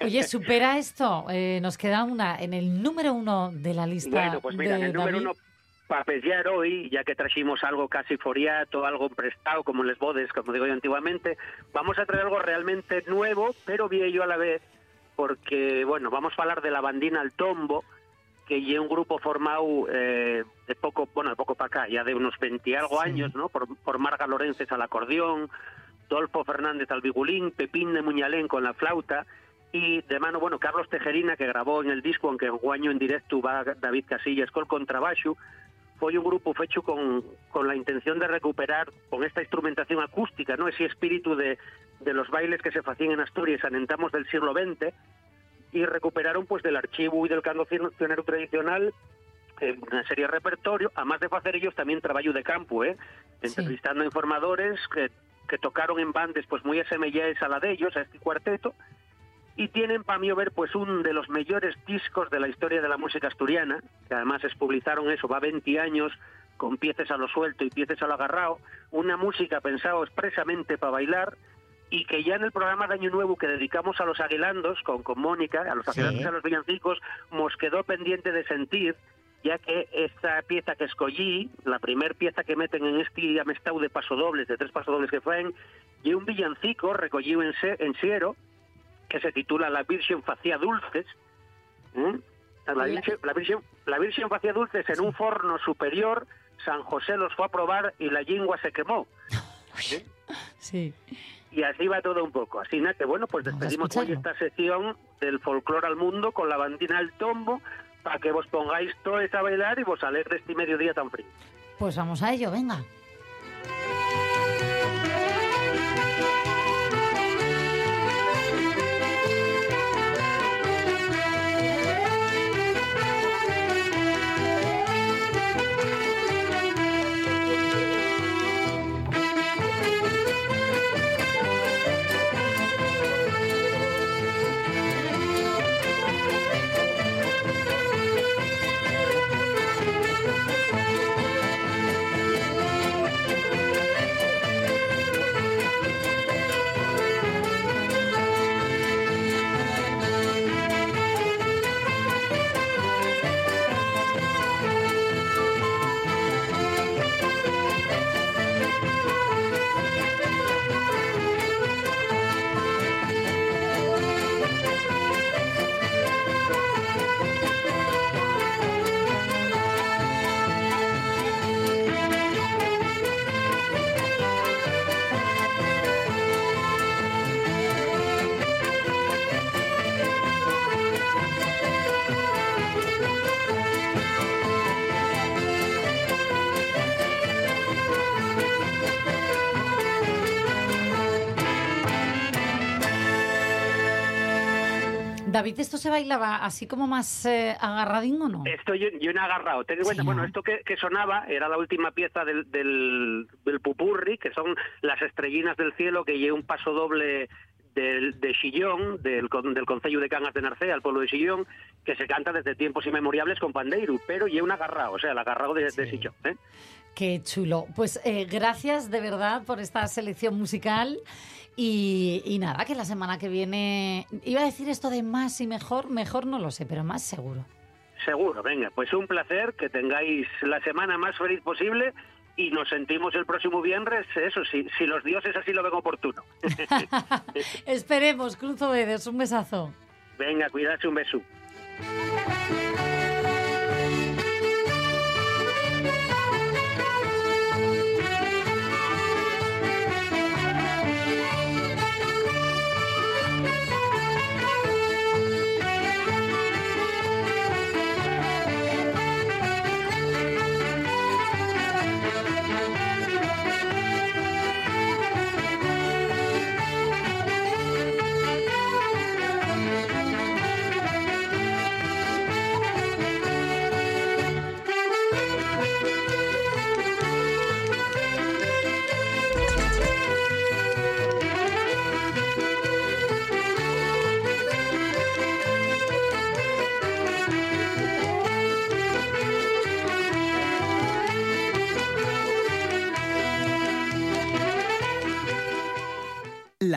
A: Oye, supera esto. Eh, nos queda una en el número uno de la lista
I: Bueno, pues mira,
A: de
I: en el número
A: David.
I: uno, para pelear hoy, ya que trajimos algo casi foriato, algo prestado, como les bodes, como digo yo antiguamente, vamos a traer algo realmente nuevo, pero viejo a la vez, porque, bueno, vamos a hablar de la bandina al tombo, que es un grupo formado eh, de poco, bueno, de poco para acá, ya de unos 20 y algo años, ¿no? Por, por Marga Lorences al acordeón, Dolfo Fernández al bigulín, Pepín de Muñalén con la flauta, y de mano, bueno, Carlos Tejerina, que grabó en el disco, aunque en guaño en directo va David Casillas col contrabaixo, foi un grupo fecho con, con la intención de recuperar con esta instrumentación acústica, ¿no? Ese espíritu de, de los bailes que se hacían en Asturias anentamos del siglo XX y recuperaron pues del archivo y del canto cancionero tradicional eh, una serie de repertorio, además de hacer ellos también trabajo de campo, ¿eh? entrevistando informadores que, que tocaron en bandes pues muy asemelladas a la de ellos, a este cuarteto, y tienen para mí ver pues un de los mejores discos de la historia de la música asturiana, que además es publicaron eso, va 20 años con piezas a lo suelto y piezas a lo agarrado, una música pensado expresamente para bailar y que ya en el programa de Año Nuevo que dedicamos a los aguilandos con, con Mónica, a los
B: Sí.
I: aguilandos y a los villancicos, nos quedó pendiente de sentir ya que esta pieza que escogí, la primer pieza que meten en este amestau de pasodobles, de tres pasodobles que fuen, y un villancico recogido en, se, en Siero, que se titula La Virgen facía dulces. ¿eh? La, Virgen, la, Virgen, la Virgen facía dulces en un forno superior, San José los fue a probar y la lingua se quemó. ¿eh?
A: Sí.
I: Y así va todo un poco. Así que bueno, pues despedimos hoy esta sección del folclore al mundo con la bandina del tombo para que vos pongáis todo a bailar y vos alegres este mediodía tan frío.
A: Pues vamos a ello, venga. David, ¿esto se bailaba así como más eh, agarradín o no?
I: Esto yo, yo no he agarrado. Ten en cuenta, bueno, esto que, sonaba era la última pieza del, del, pupurri, que son las estrellinas del cielo, que lleva un paso doble del, de Chillón, del, del Concello de Cangas de Narcea, al pueblo de Chillón, que se canta desde tiempos inmemoriales con pandeiru, pero lleva un agarrado, o sea, el agarrado de, de Chillón. ¿eh?
A: Qué chulo. Pues eh, gracias de verdad por esta selección musical. Y, nada, que la semana que viene. Iba a decir esto de más y mejor, mejor no lo sé, pero más seguro.
I: Seguro, venga, pues un placer que tengáis la semana más feliz posible y nos sentimos el próximo viernes, eso, si, si los dioses así lo ven oportuno.
A: Esperemos, cruzo dedos, un besazo.
I: Venga, cuídate, un beso.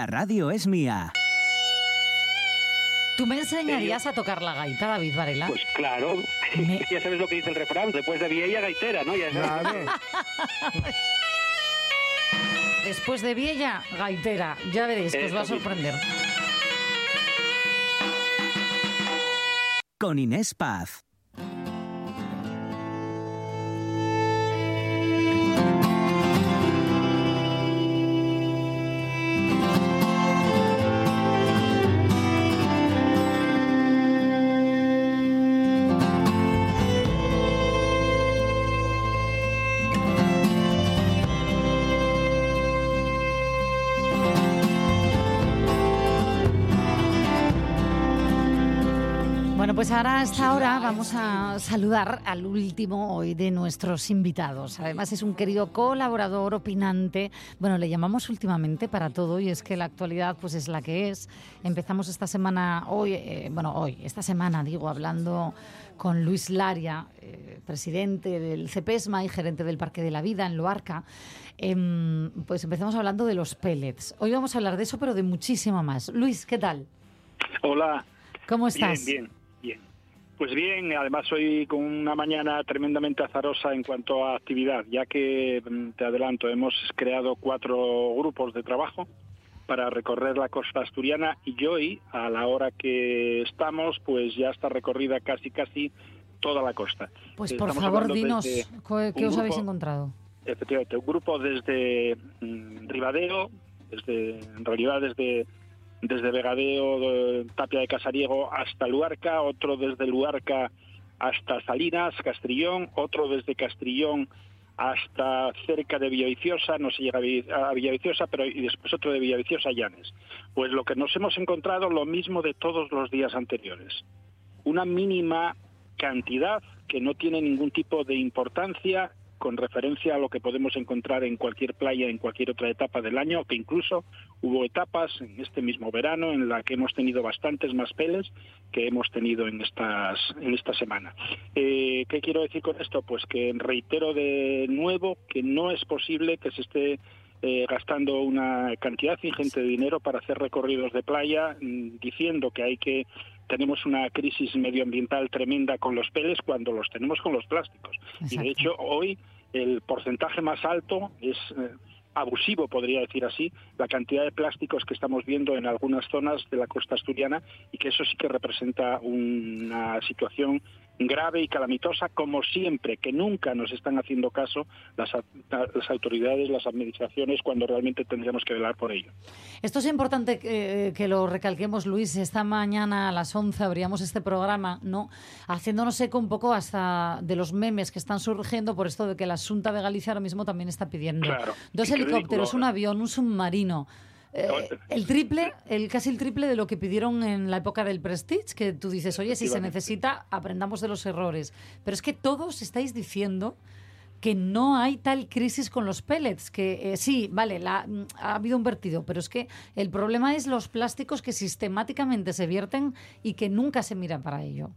H: La radio es mía.
A: ¿Tú me enseñarías a tocar la gaita, David Varela?
I: Pues claro, ya sabes lo que dice el refrán, después de vieja gaitera, ¿no? Ya
A: después de vieja gaitera, ya veréis que os va a sorprender.
H: Con Inés Paz.
A: Pues ahora a esta hora vamos a saludar al último hoy de nuestros invitados. Además es un querido colaborador, opinante. Bueno, le llamamos últimamente para todo y es que la actualidad pues es la que es. Empezamos esta semana, hoy, eh, bueno, hoy, esta semana digo, hablando con Luis Laria, eh, presidente del CEPESMA y gerente del Parque de la Vida en Loarca. Em, pues empezamos hablando de los pellets. Hoy vamos a hablar de eso, pero de muchísimo más. Luis, ¿qué tal?
L: Hola.
A: ¿Cómo estás?
L: Bien, bien. Pues bien, además hoy con una mañana tremendamente azarosa en cuanto a actividad, ya que, mm, te adelanto, hemos creado cuatro grupos de trabajo para recorrer la costa asturiana y hoy, a la hora que estamos, pues ya está recorrida casi casi toda la costa.
A: Pues por favor, dinos, ¿qué os habéis encontrado?
L: Efectivamente, un grupo desde mm, Ribadeo, desde, en realidad desde, desde Vegadeo, de Tapia de Casariego hasta Luarca, otro desde Luarca hasta Salinas, Castrillón, otro desde Castrillón hasta cerca de Villaviciosa, no se llega a Villaviciosa, pero y después otro de Villaviciosa a Llanes. Pues lo que nos hemos encontrado lo mismo de todos los días anteriores. Una mínima cantidad que no tiene ningún tipo de importancia con referencia a lo que podemos encontrar en cualquier playa en cualquier otra etapa del año, que incluso hubo etapas en este mismo verano en la que hemos tenido bastantes más peles que hemos tenido en estas en esta semana. Eh, ¿Qué quiero decir con esto? Pues que reitero de nuevo que no es posible que se esté eh, gastando una cantidad ingente de dinero para hacer recorridos de playa, mm, diciendo que hay que tenemos una crisis medioambiental tremenda con los peles cuando los tenemos con los plásticos. Y de hecho hoy el porcentaje más alto es eh, abusivo, podría decir así, la cantidad de plásticos que estamos viendo en algunas zonas de la costa asturiana y que eso sí que representa una situación grave y calamitosa, como siempre, que nunca nos están haciendo caso las, las autoridades, las administraciones, cuando realmente tendríamos que velar por ello.
A: Esto es importante que, que lo recalquemos, Luis. Esta mañana a las 11 abríamos este programa, ¿no? Haciéndonos eco un poco hasta de los memes que están surgiendo por esto de que la Asunta de Galicia ahora mismo también está pidiendo
L: Claro.
A: dos helicópteros, un avión, un submarino. Eh, el triple, el casi el triple de lo que pidieron en la época del Prestige, que tú dices, oye, si se necesita, aprendamos de los errores. Pero es que todos estáis diciendo que no hay tal crisis con los pellets, que eh, sí, vale, la- mm, ha habido un vertido, pero es que el problema es los plásticos que sistemáticamente se vierten y que nunca se miran para ello.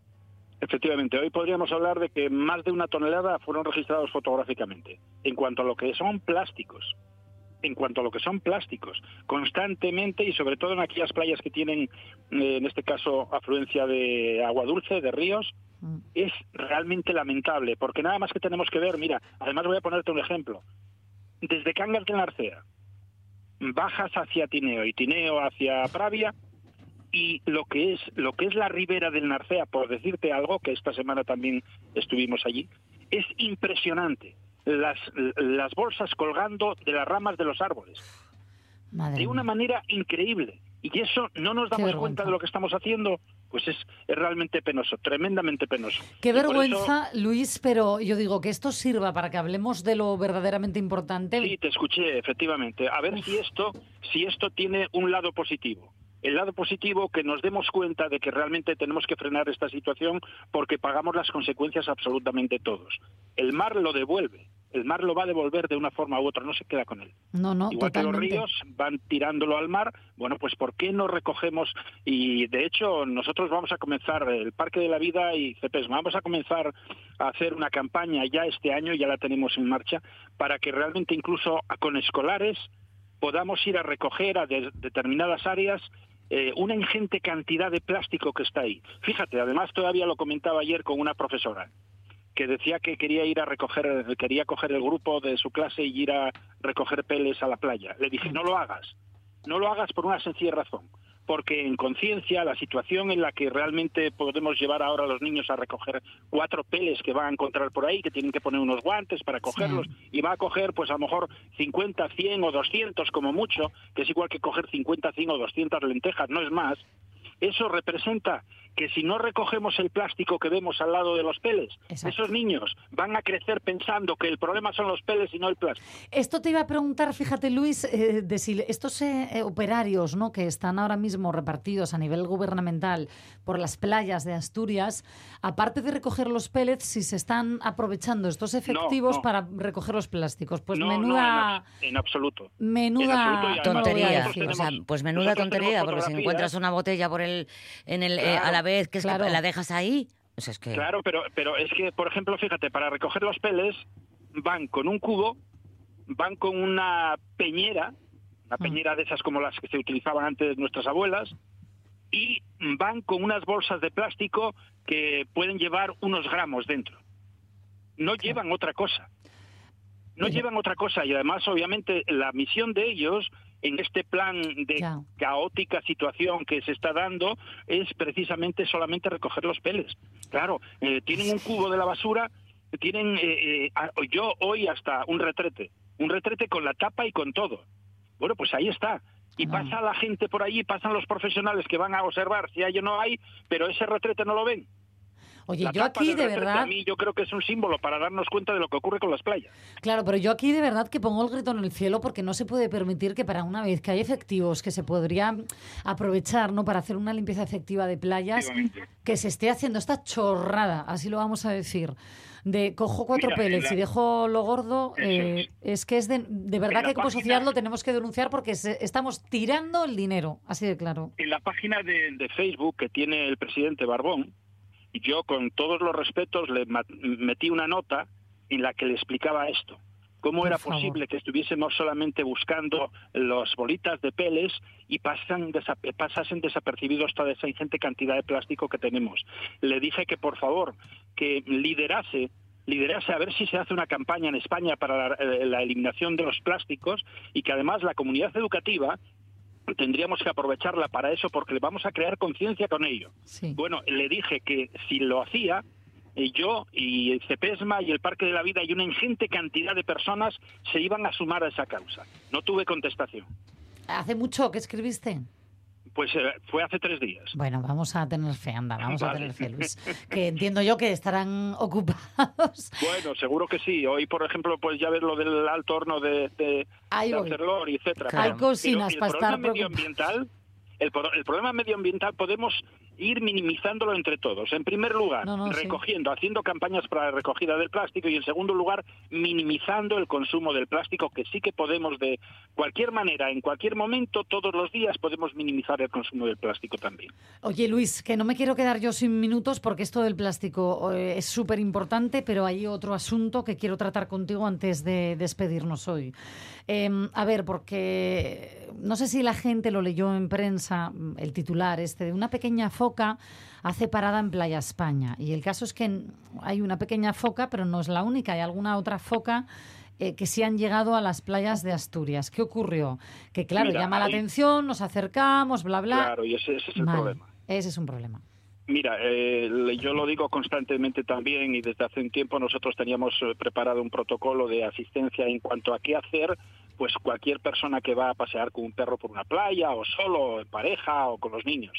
L: Efectivamente, hoy podríamos hablar de que más de una tonelada fueron registrados fotográficamente. En cuanto a lo que son plásticos, en cuanto a lo que son plásticos, constantemente y sobre todo en aquellas playas que tienen, eh, en este caso, afluencia de agua dulce, de ríos, es realmente lamentable, porque nada más que tenemos que ver, mira, además voy a ponerte un ejemplo, desde Cangas de Narcea, bajas hacia Tineo y Tineo hacia Pravia, y lo que es lo que es la ribera del Narcea, por decirte algo, que esta semana también estuvimos allí, es impresionante. Las, las bolsas colgando de las ramas de los árboles. de una manera increíble. Y eso no nos damos cuenta de lo que estamos haciendo, pues es, es realmente penoso, tremendamente penoso.
A: Qué
L: Y por eso-
A: vergüenza, Luis, pero yo digo que esto sirva para que hablemos de lo verdaderamente importante.
L: Sí, te escuché, efectivamente. A ver si esto, si esto tiene un lado positivo. El lado positivo que nos demos cuenta de que realmente tenemos que frenar esta situación porque pagamos las consecuencias absolutamente todos. El mar lo devuelve, el mar lo va a devolver de una forma u otra, no se queda con él.
A: No, no,
L: Igual que
A: totalmente.
L: los ríos van tirándolo al mar, bueno, pues ¿por qué no recogemos? Y de hecho nosotros vamos a comenzar, el Parque de la Vida y CEPES, vamos a comenzar a hacer una campaña ya este año, ya la tenemos en marcha, para que realmente incluso con escolares podamos ir a recoger a de- determinadas áreas eh, una ingente cantidad de plástico que está ahí. Fíjate, además todavía lo comentaba ayer con una profesora que decía que quería ir a recoger, quería coger el grupo de su clase y ir a recoger peles a la playa. Le dije, no lo hagas, no lo hagas por una sencilla razón, porque en conciencia la situación en la que realmente podemos llevar ahora a los niños a recoger cuatro peles que van a encontrar por ahí, que tienen que poner unos guantes para cogerlos, y va a coger pues a lo mejor 50, 100 o 200 como mucho, que es igual que coger 50, 100 o 200 lentejas, no es más, eso representa que si no recogemos el plástico que vemos al lado de los peles, esos niños van a crecer pensando que el problema son los peles y no el plástico.
A: Esto te iba a preguntar, fíjate Luis, eh, de si estos eh, eh, operarios ¿no? que están ahora mismo repartidos a nivel gubernamental por las playas de Asturias, aparte de recoger los pellets, si se están aprovechando estos efectivos
L: no.
A: para recoger los plásticos. Pues
L: no, no, en
A: menuda...
L: en, absoluto.
A: Menuda
L: En absoluto, y además
B: tontería. O sea, pues menuda tontería, porque si encuentras una botella por el, en el, eh, a la vez, que es
L: claro.
B: que la dejas ahí. O sea, es que...
L: Claro, pero, pero es que, por ejemplo, fíjate, para recoger los peles van con un cubo, van con una peñera, una peñera de esas como las que se utilizaban antes nuestras abuelas, y van con unas bolsas de plástico que pueden llevar unos gramos dentro. No llevan otra cosa. No llevan otra cosa y además, obviamente, la misión de ellos en este plan de caótica situación que se está dando es precisamente solamente recoger los peles. Claro, eh, tienen un cubo de la basura, tienen, eh, eh, yo hoy hasta un retrete, un retrete con la tapa y con todo. Bueno, pues ahí está. Y pasa la gente por allí, pasan los profesionales que van a observar si hay o no hay, pero ese retrete no lo ven.
A: Oye,
L: La
A: yo aquí de verdad...
L: A mí yo creo que es un símbolo para darnos cuenta de lo que ocurre con las playas.
A: Claro, pero yo aquí de verdad que pongo el grito en el cielo porque no se puede permitir que para una vez que hay efectivos que se podrían aprovechar ¿no? para hacer una limpieza efectiva de playas, que se esté haciendo esta chorrada, así lo vamos a decir, de cojo cuatro peles y dejo lo gordo, eh, es que es de, de verdad que como sociedad lo tenemos que denunciar porque se- estamos tirando el dinero, así de claro.
L: En la página de, de Facebook que tiene el presidente Barbón, yo con todos los respetos le metí una nota en la que le explicaba esto. ¿Cómo
M: Por
L: era
M: favor.
L: posible que estuviésemos solamente buscando las bolitas de peles y pasan pasasen desapercibidos toda esa ingente cantidad de plástico que tenemos? Le dije que por favor, que liderase liderase a ver si se hace una campaña en España para la, eh, la eliminación de los plásticos y que además la comunidad educativa tendríamos que aprovecharla para eso porque le vamos a crear conciencia con ello. Bueno, le dije que si lo hacía, eh, yo y el CEPESMA y el Parque de la Vida y una ingente cantidad de personas se iban a sumar a esa causa. No tuve contestación.
A: ¿Hace mucho que escribiste?
L: Pues eh, fue hace tres días.
A: Bueno, vamos a tener fe, anda, vamos a tener fe, Luis. Que entiendo yo que estarán ocupados.
L: Bueno, seguro que sí. Hoy, por ejemplo, pues ya ves lo del alto horno de, de,
A: Ahí
L: de. Arcelor, etcétera.
A: Hay cocinas para estar
L: medioambiental, el problema medioambiental podemos ir minimizándolo entre todos. En primer lugar,
A: No, no, sí.
L: recogiendo, haciendo campañas para la recogida del plástico y en segundo lugar, minimizando el consumo del plástico, que sí que podemos de cualquier manera, en cualquier momento, todos los días podemos minimizar el consumo del plástico también.
A: Oye, Luis, que no me quiero quedar yo sin minutos porque esto del plástico eh, es súper importante, pero hay otro asunto que quiero tratar contigo antes de despedirnos hoy. Eh, a ver, porque no sé si la gente lo leyó en prensa, el titular este, de una pequeña foca hace parada en Playa España. Y el caso es que hay una pequeña foca, pero no es la única, hay alguna otra foca eh, que sí han llegado a las playas de Asturias. ¿Qué ocurrió? Que claro,
L: Mira,
A: llama la
L: ahí-
A: atención, nos acercamos, bla, bla.
L: Claro, y ese, ese es el
A: Mal.
L: problema.
A: Ese es un problema.
L: Mira, eh, yo lo digo constantemente también y desde hace un tiempo nosotros teníamos eh, preparado un protocolo de asistencia en cuanto a qué hacer, pues cualquier persona que va a pasear con un perro por una playa o solo, en pareja o con los niños.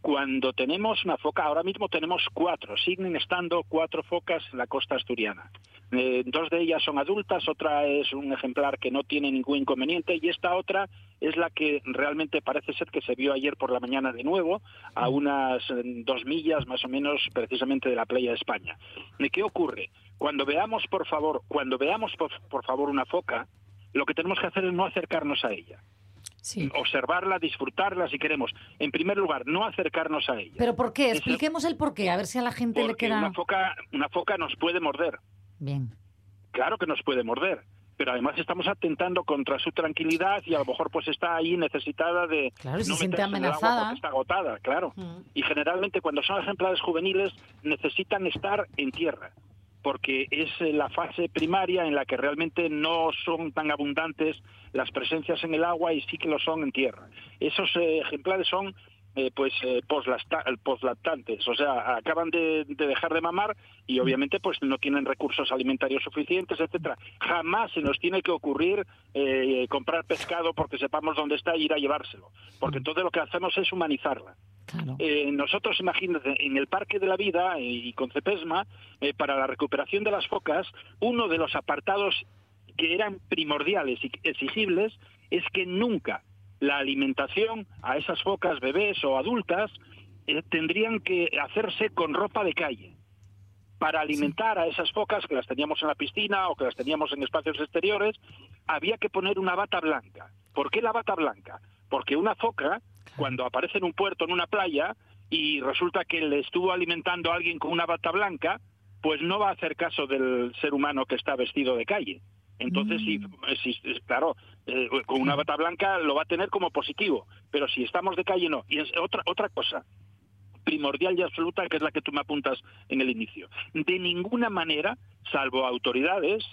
L: Cuando tenemos una foca, ahora mismo tenemos cuatro, siguen estando cuatro focas en la costa asturiana. Eh, dos de ellas son adultas, otra es un ejemplar que no tiene ningún inconveniente y esta otra es la que realmente parece ser que se vio ayer por la mañana de nuevo a unas eh, dos millas más o menos precisamente de la playa de España. ¿Y ¿Qué ocurre? Cuando veamos, por favor, cuando veamos por, por favor una foca, lo que tenemos que hacer es no acercarnos a ella. Observarla, disfrutarla si queremos. En primer lugar, no acercarnos a ella.
A: ¿Pero por qué? Expliquemos el por qué, a ver si a la gente le
L: porque
A: queda...
L: una foca, una foca nos puede morder.
A: Bien.
L: Claro que nos puede morder, pero además estamos atentando contra su tranquilidad y a lo mejor pues está ahí necesitada de
A: Claro, se siente
L: meterse en el agua
A: amenazada.
L: está agotada, claro. Y generalmente cuando son ejemplares juveniles necesitan estar en tierra porque es eh, la fase primaria en la que realmente no son tan abundantes las presencias en el agua y sí que lo son en tierra. Esos eh, ejemplares son eh, pues eh, poslactantes, o sea, acaban de, de dejar de mamar y obviamente pues no tienen recursos alimentarios suficientes, etcétera. Jamás se nos tiene que ocurrir eh, comprar pescado porque sepamos dónde está e ir a llevárselo, porque entonces lo que hacemos es humanizarla. Eh, nosotros, imagínate, en el Parque de la Vida eh, y con Cepesma, eh, para la recuperación de las focas, uno de los apartados que eran primordiales y exigibles es que nunca la alimentación a esas focas bebés o adultas eh, tendrían que hacerse con ropa de calle. Para alimentar a esas focas que las teníamos en la piscina o que las teníamos en espacios exteriores, había que poner una bata blanca. ¿Por qué la bata blanca? Porque una foca, cuando aparece en un puerto, en una playa, y resulta que le estuvo alimentando a alguien con una bata blanca, pues no va a hacer caso del ser humano que está vestido de calle. Entonces, sí, sí, es- claro, eh, con una bata blanca lo va a tener como positivo, pero si estamos de calle no. Y es otra otra cosa primordial y absoluta que es la que tú me apuntas en el inicio. De ninguna manera, salvo autoridades,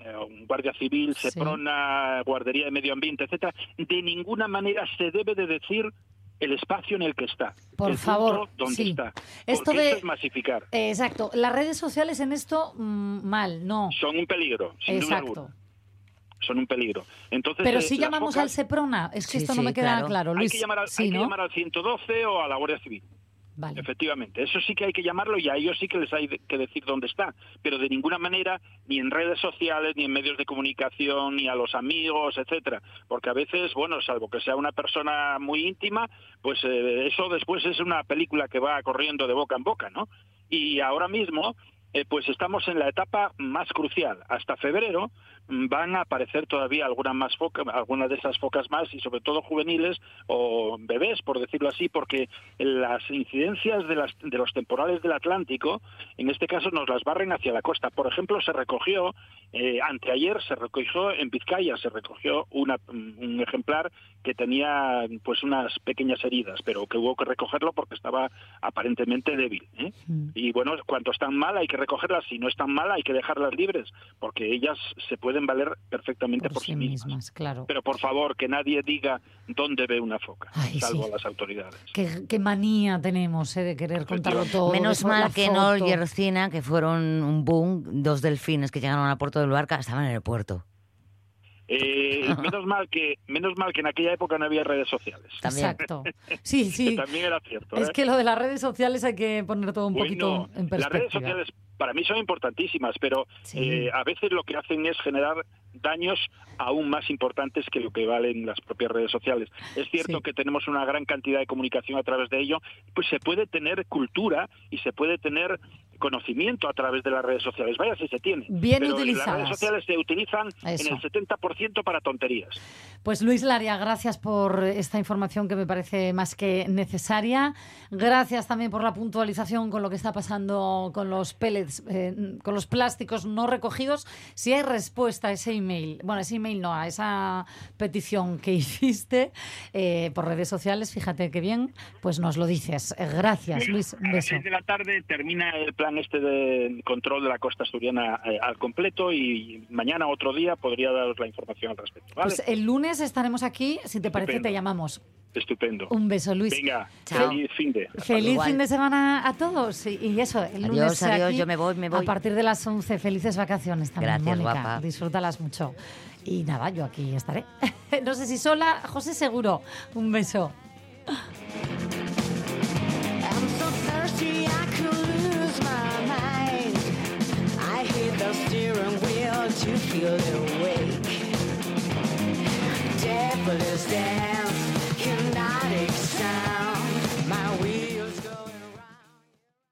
L: eh, un guardia civil, Seprona, guardería de medio ambiente, etcétera, de ninguna manera se debe de decir el espacio en el que está,
A: Por
L: el
A: favor,
L: punto donde
A: sí.
L: está.
A: Esto de-
L: esto es masificar.
A: Eh, exacto. Las redes sociales en esto, mm, mal, no.
L: Son un peligro, sin duda
A: Exacto.
L: alguna. son un peligro. Entonces,
A: Pero
L: eh,
A: si llamamos al Seprona, es que
B: Sí,
A: esto no
B: sí,
A: me queda
B: claro.
A: claro. Luis,
L: hay que llamar al,
A: sí,
L: hay que llamar al 112 o a la Guardia Civil. Efectivamente, eso sí que hay que llamarlo y a ellos sí que les hay que decir dónde está, pero de ninguna manera ni en redes sociales, ni en medios de comunicación, ni a los amigos, etcétera, porque a veces, bueno, salvo que sea una persona muy íntima, pues eh, eso después es una película que va corriendo de boca en boca, ¿no? Y ahora mismo, eh, pues estamos en la etapa más crucial. Hasta febrero van a aparecer todavía algunas más focas, algunas de esas focas más y sobre todo juveniles o bebés, por decirlo así, porque las incidencias de, las, de los temporales del Atlántico, en este caso, nos las barren hacia la costa. Por ejemplo, se recogió, eh, anteayer se recogió en Vizcaya, se recogió una- un ejemplar que tenía pues unas pequeñas heridas, pero que hubo que recogerlo porque estaba aparentemente débil. ¿eh? Y bueno, cuando están mal hay que recogerlas, si no están mal hay que dejarlas libres, porque ellas se pueden valer perfectamente por, sí mismas.
A: Mismas, claro.
L: Pero por favor, que nadie diga dónde ve una foca,
A: Ay,
L: salvo
A: sí.
L: las autoridades.
A: Qué, qué manía tenemos eh, de querer contarlo todo.
B: Menos mal que no
A: foto.
B: Yercina, que fueron un boom, dos delfines que llegaron a Puerto del Barca, estaban en el puerto.
L: Eh, menos mal que menos mal que en aquella época no había redes sociales.
A: Exacto. Sí, sí.
L: Que también era cierto.
A: Es
L: ¿eh?
A: que lo de las redes sociales hay que poner todo un poquito en
L: Las redes
A: perspectiva.
L: sociales para mí son importantísimas, pero eh, a veces lo que hacen es generar daños aún más importantes que lo que valen las propias redes sociales. Es cierto que tenemos una gran cantidad de comunicación a través de ello, pues se puede tener cultura y se puede tener conocimiento a través de las redes sociales. Vaya si se tiene.
A: Bien
L: pero Las
A: utilizadas.
L: redes sociales se utilizan
A: Eso.
L: en el 70% para tonterías.
A: Pues Luis Laria, gracias por esta información que me parece más que necesaria. Gracias también por la puntualización con lo que está pasando con los pellets, eh, con los plásticos no recogidos. Si hay respuesta a ese email, bueno, ese email no, a esa petición que hiciste eh, por redes sociales, fíjate qué bien, pues nos lo dices. Eh, Gracias, Luis. Un
L: A las
A: beso.
L: seis de la tarde termina el plan este de control de la costa asturiana eh, al completo y mañana otro día podría daros la información al respecto. ¿vale?
A: Pues el lunes estaremos aquí, si te parece
L: Estupendo.
A: te llamamos.
L: Estupendo.
A: Un beso, Luis.
L: Venga,
A: Chao.
L: feliz fin de.
A: Feliz fin de semana a todos. Y, y eso, el
B: Adiós,
A: lunes
B: adiós,
A: aquí,
B: yo me
A: a partir de las 11, felices vacaciones también,
B: Gracias,
A: Mónica. Disfrútalas mucho. Y nada, yo aquí estaré. no sé si sola, José seguro. Un beso.